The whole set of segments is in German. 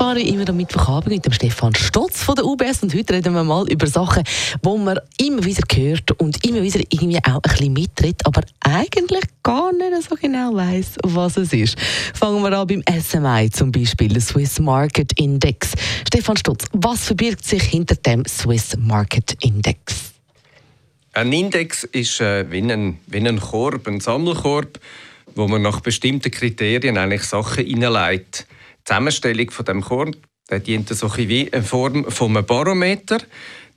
Zwar immer am Mittwochabend mit dem Stefan Stotz von der UBS. Und heute reden wir mal über Sachen, wo man immer wieder hört und immer wieder irgendwie auch ein bisschen mittritt, aber eigentlich gar nicht so genau weiß, was es ist. Fangen wir an beim SMI zum Beispiel, der Swiss Market Index. Stefan Stotz, was verbirgt sich hinter dem Swiss Market Index? Ein Index ist äh, wie, ein, wie ein Korb, ein Sammelkorb, wo man nach bestimmten Kriterien eigentlich Sachen hineinlegt. Zusammenstellung von dem Korb der dient so wie in Form von einem Barometer.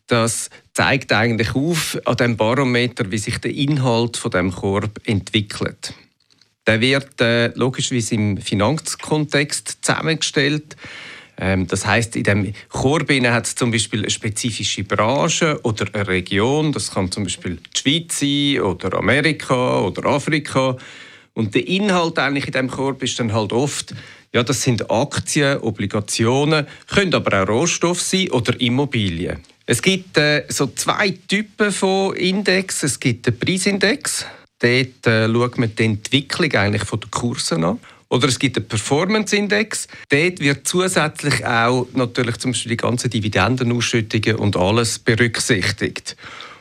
Das zeigt eigentlich auf an dem Barometer, wie sich der Inhalt von dem Korb entwickelt. Der wird äh, logischerweise im Finanzkontext zusammengestellt. Ähm, das heißt, in dem Korb hat es zum Beispiel eine spezifische Branche oder eine Region. Das kann zum Beispiel die Schweiz sein oder Amerika oder Afrika. Und der Inhalt eigentlich in dem Korb ist dann halt oft, ja, das sind Aktien, Obligationen, können aber auch Rohstoffe sein oder Immobilien. Es gibt äh, so zwei Typen von Index. Es gibt den Preisindex. Dort äh, schaut man die Entwicklung eigentlich von den Kursen an. Oder es gibt den Performance-Index. Dort wird zusätzlich auch natürlich zum Beispiel die ganzen Dividendenausschüttungen und alles berücksichtigt.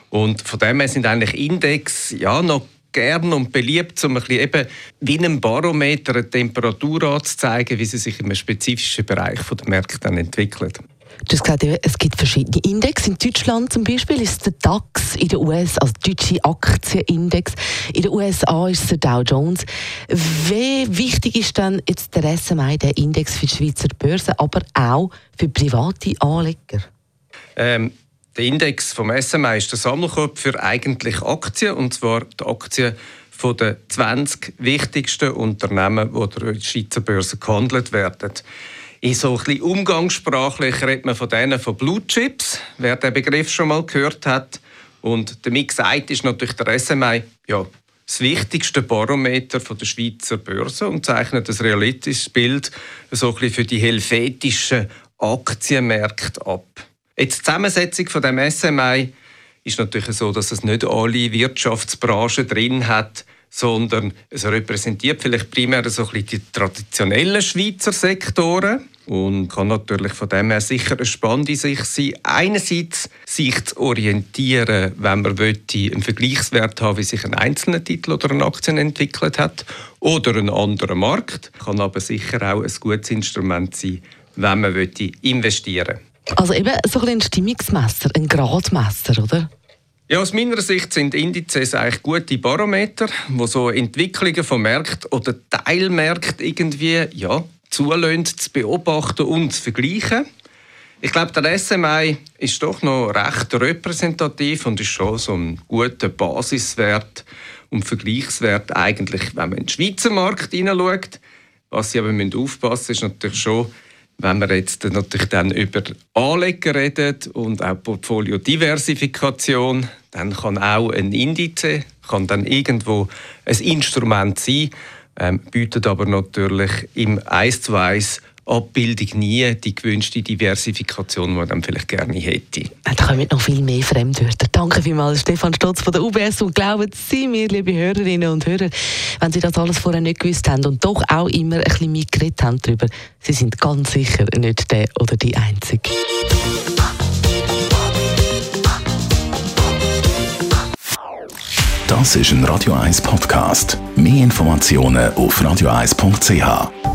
Und von dem her sind eigentlich Index ja noch gern und beliebt, um ein bisschen eben wie einem Barometer eine Temperatur anzuzeigen, wie sie sich in einem spezifischen Bereich der Märkte entwickelt. Du hast gesagt, es gibt verschiedene Index. In Deutschland zum Beispiel ist der DAX, in den USA, also der deutsche Aktienindex. In den USA ist es der Dow Jones. Wie wichtig ist dann jetzt der SMI, der Index für die Schweizer Börse, aber auch für private Anleger? Ähm, der Index vom SMI ist der Sammelkorb für eigentlich Aktien, und zwar die Aktien von den 20 wichtigsten Unternehmen, die der Schweizer Börse gehandelt werden. In so ein bisschen umgangssprachlich redet man von denen von Blue Chips, wer den Begriff schon mal gehört hat. Und damit gesagt ist natürlich der SMI ja, das wichtigste Barometer der Schweizer Börse und zeichnet ein realistisches Bild so ein bisschen für die helvetischen Aktienmärkte ab. Jetzt die Zusammensetzung von dem SMI ist natürlich so, dass es nicht alle Wirtschaftsbranchen drin hat, sondern es repräsentiert vielleicht primär so ein die traditionellen Schweizer Sektoren und kann natürlich von dem her sicher eine spannende Sicht sein. Einerseits sich zu orientieren, wenn man einen Vergleichswert haben wie sich ein einzelner Titel oder eine Aktie entwickelt hat oder ein anderer Markt, kann aber sicher auch ein gutes Instrument sein, wenn man investieren will. Also eben so ein Stimmungsmesser, ein Gradmesser, oder? Ja, aus meiner Sicht sind Indizes eigentlich gute Barometer, wo so Entwicklungen von Märkten oder Teilmärkten irgendwie ja, zulassen, zu beobachten und zu vergleichen. Ich glaube, der SMI ist doch noch recht repräsentativ und ist schon so ein guter Basiswert und Vergleichswert eigentlich, wenn man in den Schweizer Markt hineinschaut. Was Sie aber aufpassen müssen, ist natürlich schon, wenn wir jetzt natürlich dann über Anleger reden und auch Portfoliodiversifikation, dann kann auch ein Indice, kann dann irgendwo ein Instrument sein, ähm, bietet aber natürlich im 1 zu 1 Abbildung nie die gewünschte Diversifikation, die man dann vielleicht gerne hätte. Da kommen noch viel mehr Fremdwörter. Danke vielmals, Stefan Stotz von der UBS. Und glauben Sie mir, liebe Hörerinnen und Hörer, wenn Sie das alles vorher nicht gewusst haben und doch auch immer ein bisschen mitgeredet haben darüber, Sie sind ganz sicher nicht der oder die Einzige. Das ist ein Radio 1 Podcast. Mehr Informationen auf radio1.ch.